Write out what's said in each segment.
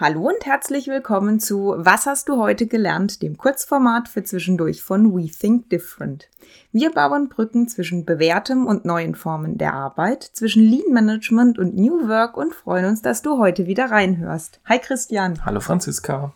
Hallo und herzlich willkommen zu Was hast du heute gelernt, dem Kurzformat für zwischendurch von We Think Different. Wir bauen Brücken zwischen bewährtem und neuen Formen der Arbeit, zwischen Lean Management und New Work und freuen uns, dass du heute wieder reinhörst. Hi Christian. Hallo Franziska.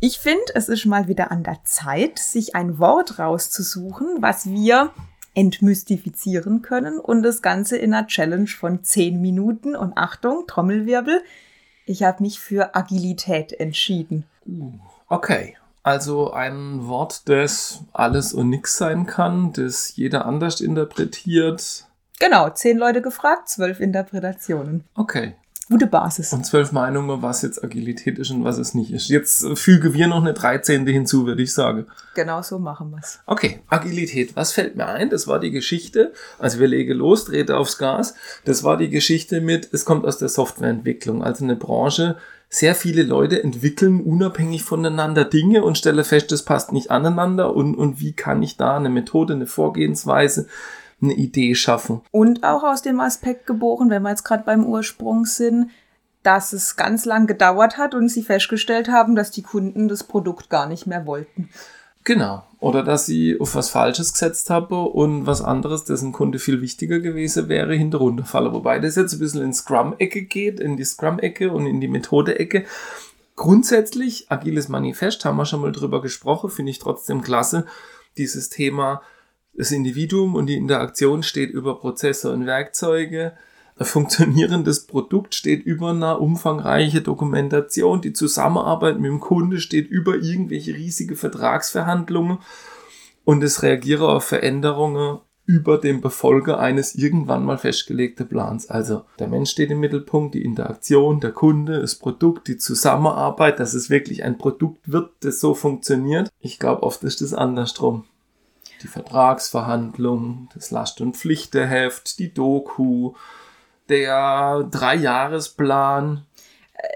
Ich finde, es ist mal wieder an der Zeit, sich ein Wort rauszusuchen, was wir entmystifizieren können und das Ganze in einer Challenge von 10 Minuten und Achtung, Trommelwirbel, ich habe mich für Agilität entschieden. Uh, okay. Also ein Wort, das alles und nichts sein kann, das jeder anders interpretiert. Genau, zehn Leute gefragt, zwölf Interpretationen. Okay gute Basis. Und zwölf Meinungen, was jetzt Agilität ist und was es nicht ist. Jetzt füge wir noch eine Dreizehnte hinzu, würde ich sagen. Genau so machen wir es. Okay, Agilität. Was fällt mir ein? Das war die Geschichte, also wir legen los, trete aufs Gas. Das war die Geschichte mit, es kommt aus der Softwareentwicklung, also eine Branche, sehr viele Leute entwickeln unabhängig voneinander Dinge und stelle fest, das passt nicht aneinander und, und wie kann ich da eine Methode, eine Vorgehensweise eine Idee schaffen. Und auch aus dem Aspekt geboren, wenn wir jetzt gerade beim Ursprung sind, dass es ganz lang gedauert hat und sie festgestellt haben, dass die Kunden das Produkt gar nicht mehr wollten. Genau. Oder dass sie auf was Falsches gesetzt haben und was anderes, dessen Kunde viel wichtiger gewesen wäre, hinter runterfallen. Wobei das jetzt ein bisschen in Scrum-Ecke geht, in die Scrum-Ecke und in die Methode-Ecke. Grundsätzlich, agiles Manifest, haben wir schon mal drüber gesprochen, finde ich trotzdem klasse. Dieses Thema, das Individuum und die Interaktion steht über Prozesse und Werkzeuge. Ein funktionierendes Produkt steht über eine umfangreiche Dokumentation. Die Zusammenarbeit mit dem Kunde steht über irgendwelche riesige Vertragsverhandlungen. Und es reagiere auf Veränderungen über dem Befolge eines irgendwann mal festgelegten Plans. Also der Mensch steht im Mittelpunkt, die Interaktion, der Kunde, das Produkt, die Zusammenarbeit, dass es wirklich ein Produkt wird, das so funktioniert. Ich glaube, oft ist es andersrum die Vertragsverhandlung, das Last- und Pflichteheft, die Doku, der Dreijahresplan.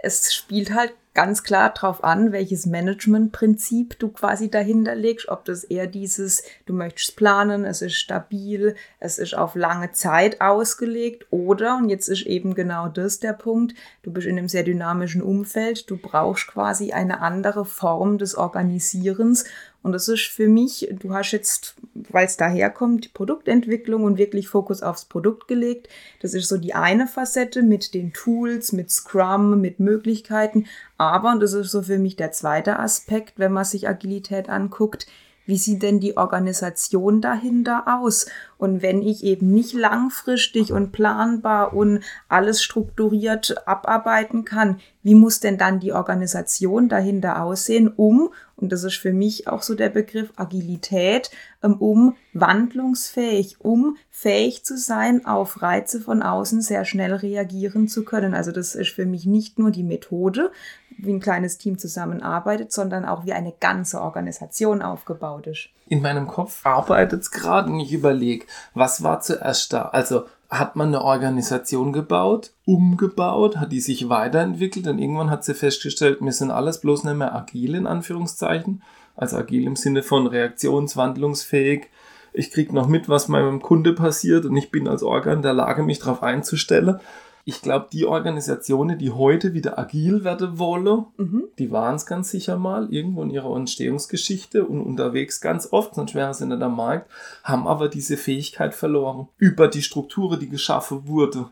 Es spielt halt ganz klar drauf an, welches Managementprinzip du quasi dahinter legst, ob das eher dieses, du möchtest planen, es ist stabil, es ist auf lange Zeit ausgelegt oder, und jetzt ist eben genau das der Punkt, du bist in einem sehr dynamischen Umfeld, du brauchst quasi eine andere Form des Organisierens und das ist für mich, du hast jetzt, weil es daherkommt, die Produktentwicklung und wirklich Fokus aufs Produkt gelegt. Das ist so die eine Facette mit den Tools, mit Scrum, mit Möglichkeiten. Aber, und das ist so für mich der zweite Aspekt, wenn man sich Agilität anguckt, wie sieht denn die Organisation dahinter aus? Und wenn ich eben nicht langfristig und planbar und alles strukturiert abarbeiten kann, wie muss denn dann die Organisation dahinter aussehen, um, und das ist für mich auch so der Begriff Agilität, ähm, um wandlungsfähig, um fähig zu sein, auf Reize von außen sehr schnell reagieren zu können. Also das ist für mich nicht nur die Methode, wie ein kleines Team zusammenarbeitet, sondern auch wie eine ganze Organisation aufgebaut ist. In meinem Kopf arbeitet es gerade und ich überlege, was war zuerst da? Also hat man eine Organisation gebaut, umgebaut, hat die sich weiterentwickelt und irgendwann hat sie festgestellt, wir sind alles bloß nicht mehr agil in Anführungszeichen. Also agil im Sinne von reaktionswandlungsfähig. Ich kriege noch mit, was meinem Kunde passiert und ich bin als Organ in der Lage, mich darauf einzustellen. Ich glaube, die Organisationen, die heute wieder agil werden wollen, mhm. die waren es ganz sicher mal irgendwo in ihrer Entstehungsgeschichte und unterwegs ganz oft, sonst wären sie nicht am Markt, haben aber diese Fähigkeit verloren über die Strukturen, die geschaffen wurde.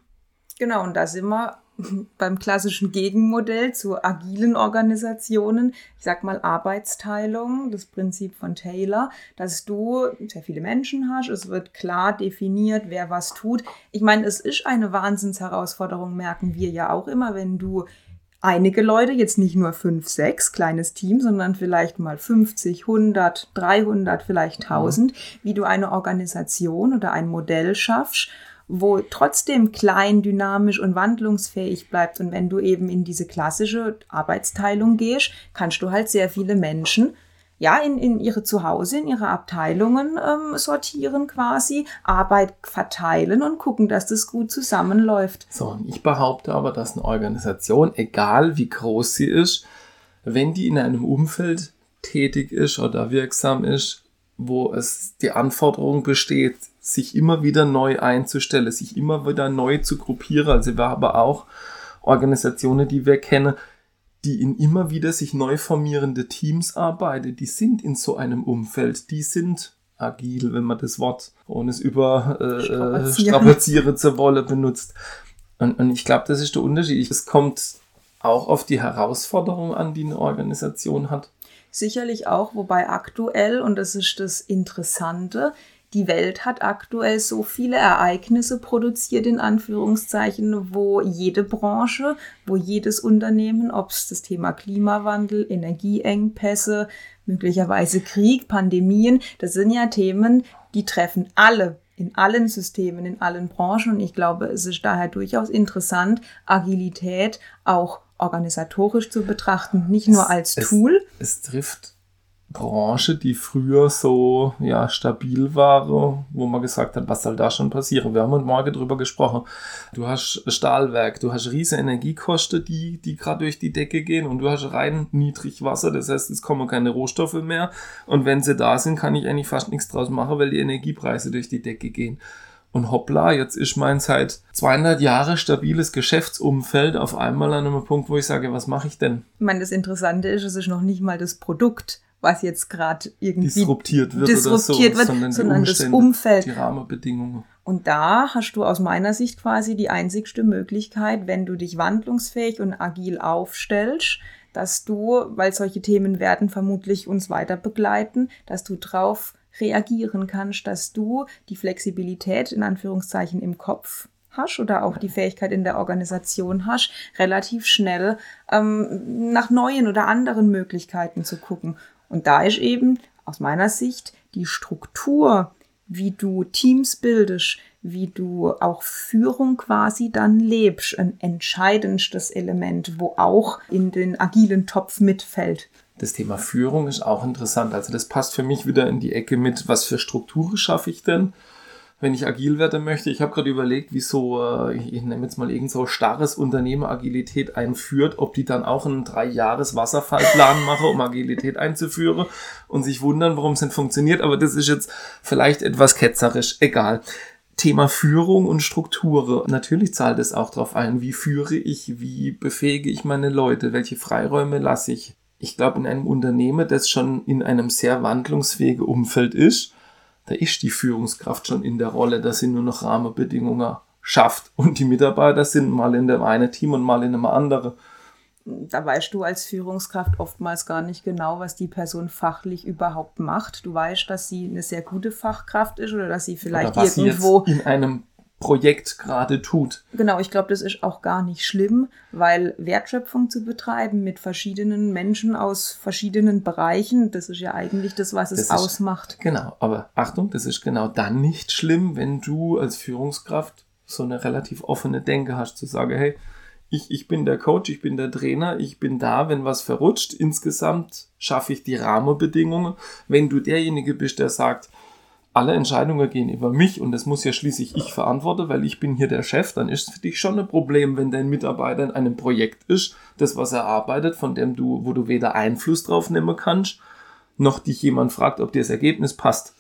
Genau, und da sind wir beim klassischen Gegenmodell zu agilen Organisationen, ich sag mal Arbeitsteilung, das Prinzip von Taylor, dass du sehr viele Menschen hast, es wird klar definiert, wer was tut. Ich meine, es ist eine Wahnsinnsherausforderung, merken wir ja auch immer, wenn du einige Leute, jetzt nicht nur fünf, sechs, kleines Team, sondern vielleicht mal 50, 100, 300, vielleicht 1000, wie du eine Organisation oder ein Modell schaffst, wo trotzdem klein, dynamisch und wandlungsfähig bleibt. Und wenn du eben in diese klassische Arbeitsteilung gehst, kannst du halt sehr viele Menschen ja, in, in ihre Zuhause, in ihre Abteilungen ähm, sortieren quasi, Arbeit verteilen und gucken, dass das gut zusammenläuft. So, und ich behaupte aber, dass eine Organisation, egal wie groß sie ist, wenn die in einem Umfeld tätig ist oder wirksam ist, wo es die Anforderung besteht, sich immer wieder neu einzustellen, sich immer wieder neu zu gruppieren. Also wir haben auch Organisationen, die wir kennen, die in immer wieder sich neu formierende Teams arbeiten, die sind in so einem Umfeld, die sind agil, wenn man das Wort, ohne es über äh, Strapazieren. Strapaziere zur Wolle benutzt. Und, und ich glaube, das ist der Unterschied. Es kommt auch auf die Herausforderung an, die eine Organisation hat. Sicherlich auch, wobei aktuell, und das ist das Interessante, die Welt hat aktuell so viele Ereignisse produziert, in Anführungszeichen, wo jede Branche, wo jedes Unternehmen, ob es das Thema Klimawandel, Energieengpässe, möglicherweise Krieg, Pandemien, das sind ja Themen, die treffen alle in allen Systemen, in allen Branchen. Und ich glaube, es ist daher durchaus interessant, Agilität auch organisatorisch zu betrachten, nicht nur als es, Tool. Es trifft Branche, die früher so ja, stabil war, wo man gesagt hat, was soll da schon passieren? Wir haben heute Morgen drüber gesprochen. Du hast Stahlwerk, du hast riesige Energiekosten, die, die gerade durch die Decke gehen und du hast rein niedrig Wasser, das heißt, es kommen keine Rohstoffe mehr und wenn sie da sind, kann ich eigentlich fast nichts draus machen, weil die Energiepreise durch die Decke gehen. Und hoppla, jetzt ist mein seit 200 Jahre stabiles Geschäftsumfeld auf einmal an einem Punkt, wo ich sage, was mache ich denn? Ich meine, das Interessante ist, es ist noch nicht mal das Produkt, was jetzt gerade irgendwie disruptiert wird, disruptiert oder so, wird, sondern das Umfeld. Die Rahmenbedingungen. Und da hast du aus meiner Sicht quasi die einzigste Möglichkeit, wenn du dich wandlungsfähig und agil aufstellst, dass du, weil solche Themen werden vermutlich uns weiter begleiten, dass du drauf reagieren kannst, dass du die Flexibilität in Anführungszeichen im Kopf hast oder auch die Fähigkeit in der Organisation hast, relativ schnell ähm, nach neuen oder anderen Möglichkeiten zu gucken. Und da ist eben aus meiner Sicht die Struktur, wie du Teams bildest, wie du auch Führung quasi dann lebst, ein entscheidendstes Element, wo auch in den agilen Topf mitfällt. Das Thema Führung ist auch interessant. Also das passt für mich wieder in die Ecke mit, was für Strukturen schaffe ich denn? wenn ich agil werden möchte. Ich habe gerade überlegt, wieso, äh, ich nehme jetzt mal irgend so starres Unternehmen Agilität einführt, ob die dann auch einen drei Jahres Wasserfallplan machen, um Agilität einzuführen und sich wundern, warum es nicht funktioniert. Aber das ist jetzt vielleicht etwas ketzerisch. Egal. Thema Führung und Struktur. Natürlich zahlt es auch darauf ein, wie führe ich, wie befähige ich meine Leute, welche Freiräume lasse ich. Ich glaube, in einem Unternehmen, das schon in einem sehr wandlungsfähigen Umfeld ist, da ist die Führungskraft schon in der Rolle, dass sie nur noch Rahmenbedingungen schafft. Und die Mitarbeiter sind mal in dem einen Team und mal in einem anderen. Da weißt du als Führungskraft oftmals gar nicht genau, was die Person fachlich überhaupt macht. Du weißt, dass sie eine sehr gute Fachkraft ist oder dass sie vielleicht irgendwo in einem Projekt gerade tut. Genau, ich glaube, das ist auch gar nicht schlimm, weil Wertschöpfung zu betreiben mit verschiedenen Menschen aus verschiedenen Bereichen, das ist ja eigentlich das, was es das ausmacht. Ist, genau, aber Achtung, das ist genau dann nicht schlimm, wenn du als Führungskraft so eine relativ offene Denke hast, zu sagen, hey, ich, ich bin der Coach, ich bin der Trainer, ich bin da, wenn was verrutscht. Insgesamt schaffe ich die Rahmenbedingungen. Wenn du derjenige bist, der sagt, alle Entscheidungen gehen über mich und das muss ja schließlich ich verantworten, weil ich bin hier der Chef, dann ist es für dich schon ein Problem, wenn dein Mitarbeiter in einem Projekt ist, das was er arbeitet, von dem du, wo du weder Einfluss drauf nehmen kannst, noch dich jemand fragt, ob dir das Ergebnis passt.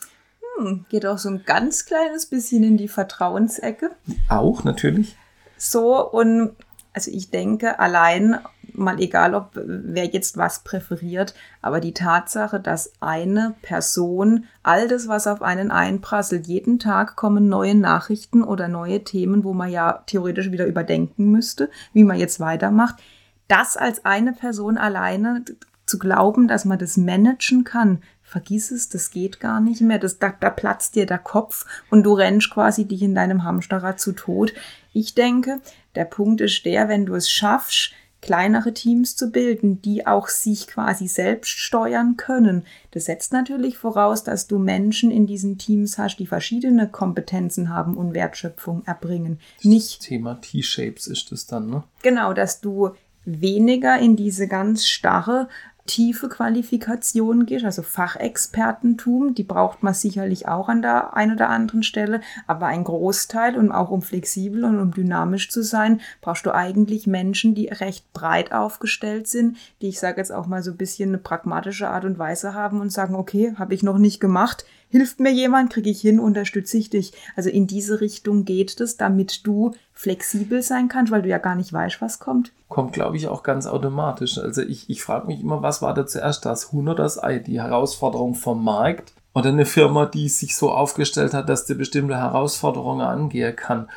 Hm, geht auch so ein ganz kleines bisschen in die Vertrauensecke. Auch, natürlich. So, und also ich denke, allein mal egal, ob wer jetzt was präferiert, aber die Tatsache, dass eine Person all das, was auf einen einprasselt, jeden Tag kommen neue Nachrichten oder neue Themen, wo man ja theoretisch wieder überdenken müsste, wie man jetzt weitermacht, das als eine Person alleine zu glauben, dass man das managen kann, vergiss es, das geht gar nicht mehr. Das, da, da platzt dir der Kopf und du rennst quasi dich in deinem Hamsterrad zu Tod. Ich denke, der Punkt ist der, wenn du es schaffst, kleinere Teams zu bilden, die auch sich quasi selbst steuern können. Das setzt natürlich voraus, dass du Menschen in diesen Teams hast, die verschiedene Kompetenzen haben und Wertschöpfung erbringen. Nicht das Thema T-Shapes ist es dann, ne? Genau, dass du weniger in diese ganz starre tiefe Qualifikation gehst, also Fachexpertentum, die braucht man sicherlich auch an der einen oder anderen Stelle, aber ein Großteil und auch um flexibel und um dynamisch zu sein, brauchst du eigentlich Menschen, die recht breit aufgestellt sind, die ich sage jetzt auch mal so ein bisschen eine pragmatische Art und Weise haben und sagen, okay, habe ich noch nicht gemacht, hilft mir jemand, kriege ich hin, unterstütze ich dich. Also in diese Richtung geht es, damit du flexibel sein kannst, weil du ja gar nicht weißt, was kommt. Kommt, glaube ich, auch ganz automatisch. Also ich, ich frage mich immer, was war da zuerst das Huhn oder das Ei? Die Herausforderung vom Markt oder eine Firma, die sich so aufgestellt hat, dass die bestimmte Herausforderungen angehen kann.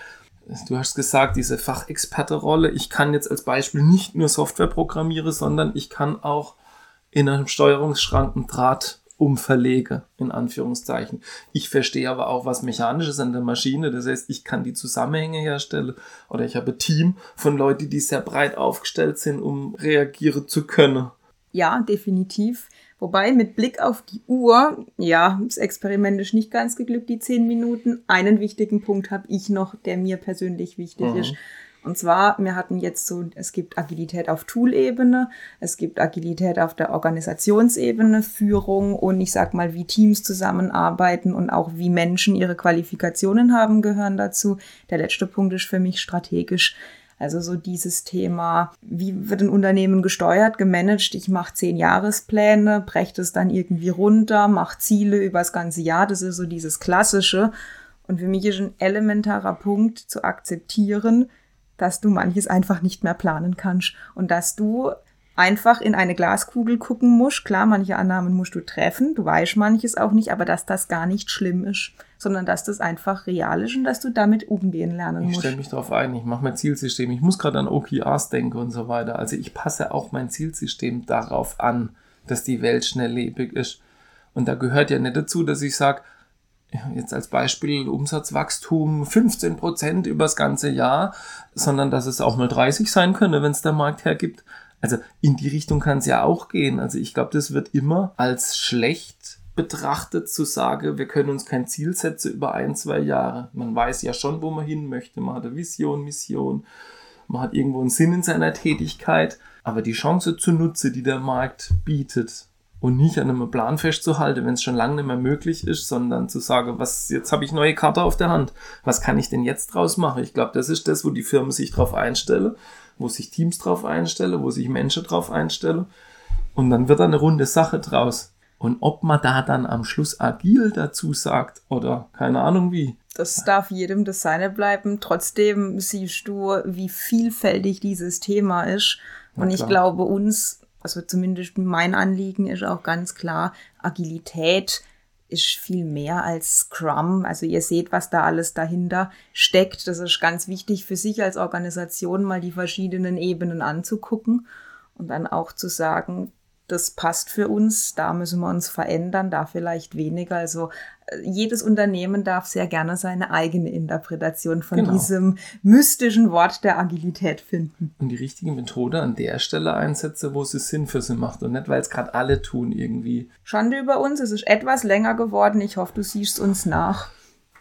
Du hast gesagt, diese Fachexperte-Rolle. Ich kann jetzt als Beispiel nicht nur Software programmieren, sondern ich kann auch in einem Steuerungsschrank einen Draht umverlege, in Anführungszeichen. Ich verstehe aber auch was Mechanisches an der Maschine. Das heißt, ich kann die Zusammenhänge herstellen oder ich habe ein Team von Leuten, die sehr breit aufgestellt sind, um reagieren zu können. Ja, definitiv. Wobei mit Blick auf die Uhr, ja, das Experiment ist nicht ganz geglückt, die zehn Minuten. Einen wichtigen Punkt habe ich noch, der mir persönlich wichtig mhm. ist. Und zwar, wir hatten jetzt so, es gibt Agilität auf Tool-Ebene, es gibt Agilität auf der Organisationsebene, Führung und ich sag mal, wie Teams zusammenarbeiten und auch wie Menschen ihre Qualifikationen haben, gehören dazu. Der letzte Punkt ist für mich strategisch. Also so dieses Thema, wie wird ein Unternehmen gesteuert, gemanagt? Ich mache zehn Jahrespläne, breche es dann irgendwie runter, mache Ziele über das ganze Jahr. Das ist so dieses Klassische. Und für mich ist ein elementarer Punkt zu akzeptieren, dass du manches einfach nicht mehr planen kannst und dass du einfach in eine Glaskugel gucken musst. Klar, manche Annahmen musst du treffen, du weißt manches auch nicht, aber dass das gar nicht schlimm ist, sondern dass das einfach real ist und dass du damit umgehen lernen musst. Ich stelle mich darauf ein, ich mache mein Zielsystem, ich muss gerade an OKRs denken und so weiter. Also ich passe auch mein Zielsystem darauf an, dass die Welt schnelllebig ist. Und da gehört ja nicht dazu, dass ich sage, jetzt als Beispiel Umsatzwachstum 15 Prozent übers ganze Jahr, sondern dass es auch mal 30 sein könnte, wenn es der Markt hergibt. Also in die Richtung kann es ja auch gehen. Also ich glaube, das wird immer als schlecht betrachtet zu sagen, wir können uns kein Ziel setzen über ein, zwei Jahre. Man weiß ja schon, wo man hin möchte. Man hat eine Vision, Mission. Man hat irgendwo einen Sinn in seiner Tätigkeit. Aber die Chance zu nutzen, die der Markt bietet, und nicht an einem Plan festzuhalten, wenn es schon lange nicht mehr möglich ist, sondern zu sagen, was jetzt habe ich neue Karte auf der Hand, was kann ich denn jetzt draus machen? Ich glaube, das ist das, wo die Firmen sich drauf einstellen, wo sich Teams drauf einstellen, wo sich Menschen drauf einstellen und dann wird da eine runde Sache draus. Und ob man da dann am Schluss agil dazu sagt oder keine Ahnung wie. Das darf jedem das Seine bleiben. Trotzdem siehst du, wie vielfältig dieses Thema ist. Und ich glaube, uns also zumindest mein Anliegen ist auch ganz klar, Agilität ist viel mehr als Scrum. Also ihr seht, was da alles dahinter steckt. Das ist ganz wichtig für sich als Organisation, mal die verschiedenen Ebenen anzugucken und dann auch zu sagen, das passt für uns, da müssen wir uns verändern, da vielleicht weniger. Also äh, jedes Unternehmen darf sehr gerne seine eigene Interpretation von genau. diesem mystischen Wort der Agilität finden. Und die richtige Methode an der Stelle einsetze, wo es Sinn für sie macht und nicht, weil es gerade alle tun irgendwie. Schande über uns, es ist etwas länger geworden. Ich hoffe, du siehst uns nach.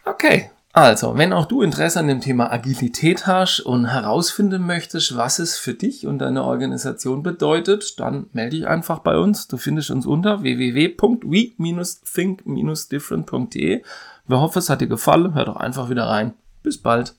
Okay, also, wenn auch du Interesse an dem Thema Agilität hast und herausfinden möchtest, was es für dich und deine Organisation bedeutet, dann melde dich einfach bei uns. Du findest uns unter www.we-think-different.de. Wir hoffen, es hat dir gefallen. Hör doch einfach wieder rein. Bis bald.